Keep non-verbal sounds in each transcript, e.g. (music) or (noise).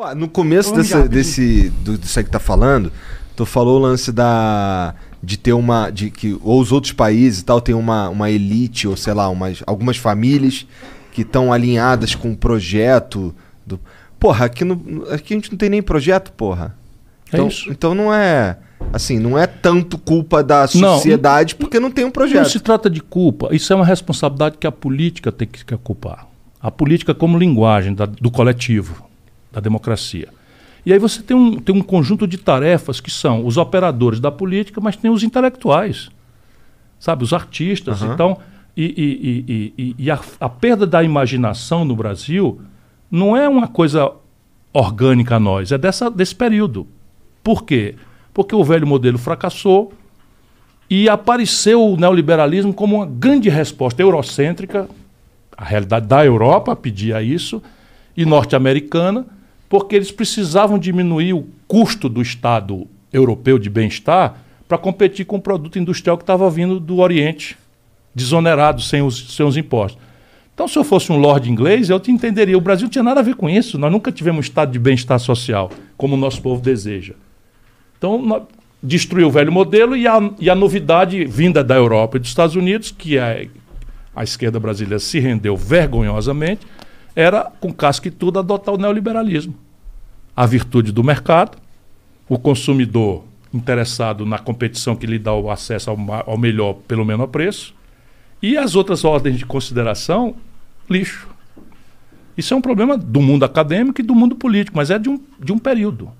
Ó, no começo desse, desse, do, disso aí que tá falando, tu falou o lance da de ter uma de que ou os outros países e tal tem uma, uma elite ou sei lá umas, algumas famílias que estão alinhadas com o projeto do porra aqui, no, aqui a gente não tem nem projeto porra É então, isso. então não é assim não é tanto culpa da sociedade porque não tem um Não projeto se trata de culpa, isso é uma responsabilidade que a política tem que, que ocupar. A política como linguagem da- do coletivo, da democracia. E aí você tem um, tem um conjunto de tarefas que são os operadores da política, mas tem os intelectuais, sabe, os artistas. Aham. Então, e- e- e- e a, a perda da imaginação no Brasil não é uma coisa orgânica a nós, é dessa, desse período. Por quê? Porque o velho modelo fracassou, e apareceu o neoliberalismo como uma grande resposta eurocêntrica, a realidade da Europa pedia isso, e norte-americana, porque eles precisavam diminuir o custo do Estado europeu de bem-estar para competir com o produto industrial que estava vindo do Oriente, desonerado, sem os, sem os impostos. Então, se eu fosse um lord inglês, eu te entenderia. O Brasil não tinha nada a ver com isso. Nós nunca tivemos um estado de bem-estar social, como o nosso povo deseja. Então, destruiu o velho modelo e a, e a novidade vinda da Europa e dos Estados Unidos, que a, a esquerda brasileira se rendeu vergonhosamente, era, com casca e tudo, adotar o neoliberalismo. A virtude do mercado, o consumidor interessado na competição que lhe dá o acesso ao, ao melhor pelo menor preço, e as outras ordens de consideração, lixo. Isso é um problema do mundo acadêmico e do mundo político, mas é de um, de um período.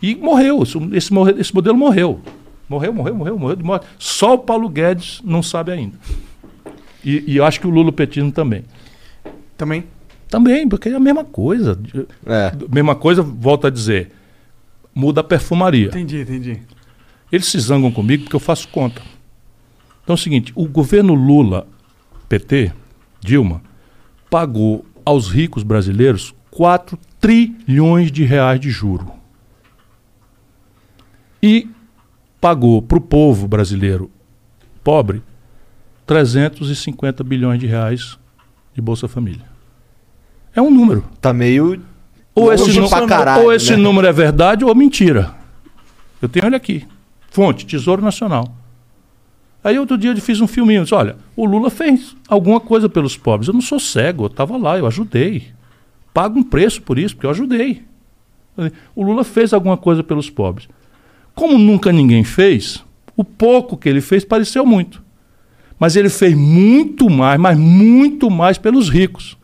E morreu, esse, esse modelo morreu. Morreu, morreu, morreu, morreu de morte. Só o Paulo Guedes não sabe ainda. E, e eu acho que o Lula Petino também. Também. Também, porque é a mesma coisa. É. Mesma coisa, volto a dizer. Muda a perfumaria. Entendi, entendi. Eles se zangam comigo porque eu faço conta. Então é o seguinte: o governo Lula, PT, Dilma, pagou aos ricos brasileiros 4 trilhões de reais de juro. E pagou para o povo brasileiro pobre 350 bilhões de reais de Bolsa Família. É um número. tá meio Ou esse, pra caralho, ou esse né? número é verdade ou mentira. Eu tenho ele aqui. Fonte, Tesouro Nacional. Aí outro dia eu fiz um filminho. Disse, olha, o Lula fez alguma coisa pelos pobres. Eu não sou cego, eu estava lá, eu ajudei. Pago um preço por isso, porque eu ajudei. O Lula fez alguma coisa pelos pobres. Como nunca ninguém fez, o pouco que ele fez pareceu muito. Mas ele fez muito mais, mas muito mais pelos ricos.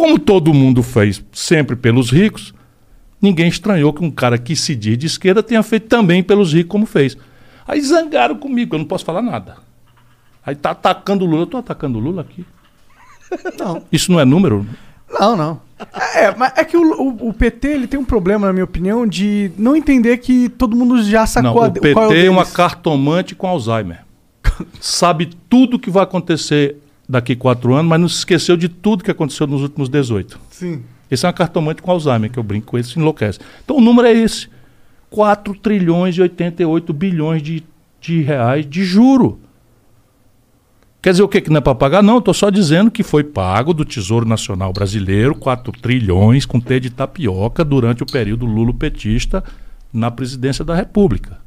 Como todo mundo fez sempre pelos ricos, ninguém estranhou que um cara que se diz de esquerda tenha feito também pelos ricos como fez. Aí zangaram comigo, eu não posso falar nada. Aí tá atacando o Lula, eu tô atacando o Lula aqui. Não. Isso não é número? Não, não. É, mas é que o, o- o PT ele tem um problema, na minha opinião, de não entender que todo mundo já sacou Não, a o de- PT é, o uma deles. cartomante com Alzheimer. Sabe tudo que vai acontecer daqui quatro anos, mas não se esqueceu de tudo que aconteceu nos últimos 18. Sim. Esse é uma cartomante com Alzheimer, que eu brinco com ele, se enlouquece. Então o número é esse: 4 trilhões e 88 bilhões de, de reais de juro. Quer dizer o que que não é para pagar? Não, estou só dizendo que foi pago do Tesouro Nacional Brasileiro 4 trilhões com T de tapioca durante o período Lulo-petista na presidência da República.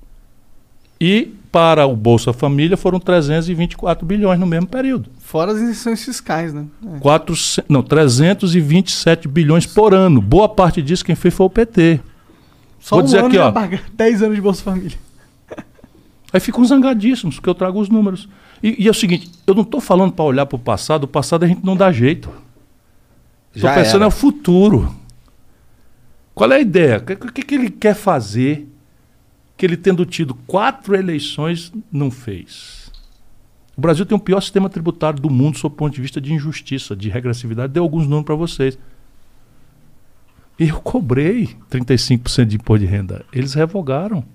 E para o Bolsa Família foram 324 bilhões no mesmo período. Fora as isenções fiscais, né? É. 4, não, 327 bilhões por ano. Boa parte disso quem fez foi o PT. Só Vou um dizer ano aqui, ó. paga 10 (laughs) anos de Bolsa Família. Aí ficam zangadíssimos, porque eu trago os números. E, e é o seguinte, eu não estou falando para olhar para o passado, o passado a gente não dá jeito. Estou pensando era. é o futuro. Qual é a ideia? O que, que que ele quer fazer que ele, tendo tido quatro eleições, não fez? O Brasil tem o pior sistema tributário do mundo sob o ponto de vista de injustiça, de regressividade. Dei alguns números para vocês. Eu cobrei 35% de imposto de renda. Eles revogaram.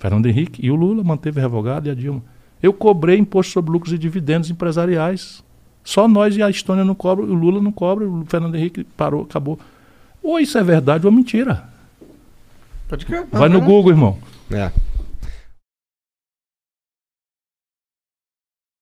Fernando Henrique e o Lula manteve revogado e a Dilma. Eu cobrei imposto sobre lucros e dividendos empresariais. Só nós e a Estônia não cobram, o Lula não cobra, o Fernando Henrique parou, acabou. Ou isso é verdade ou é mentira. Vai no Google, irmão. É.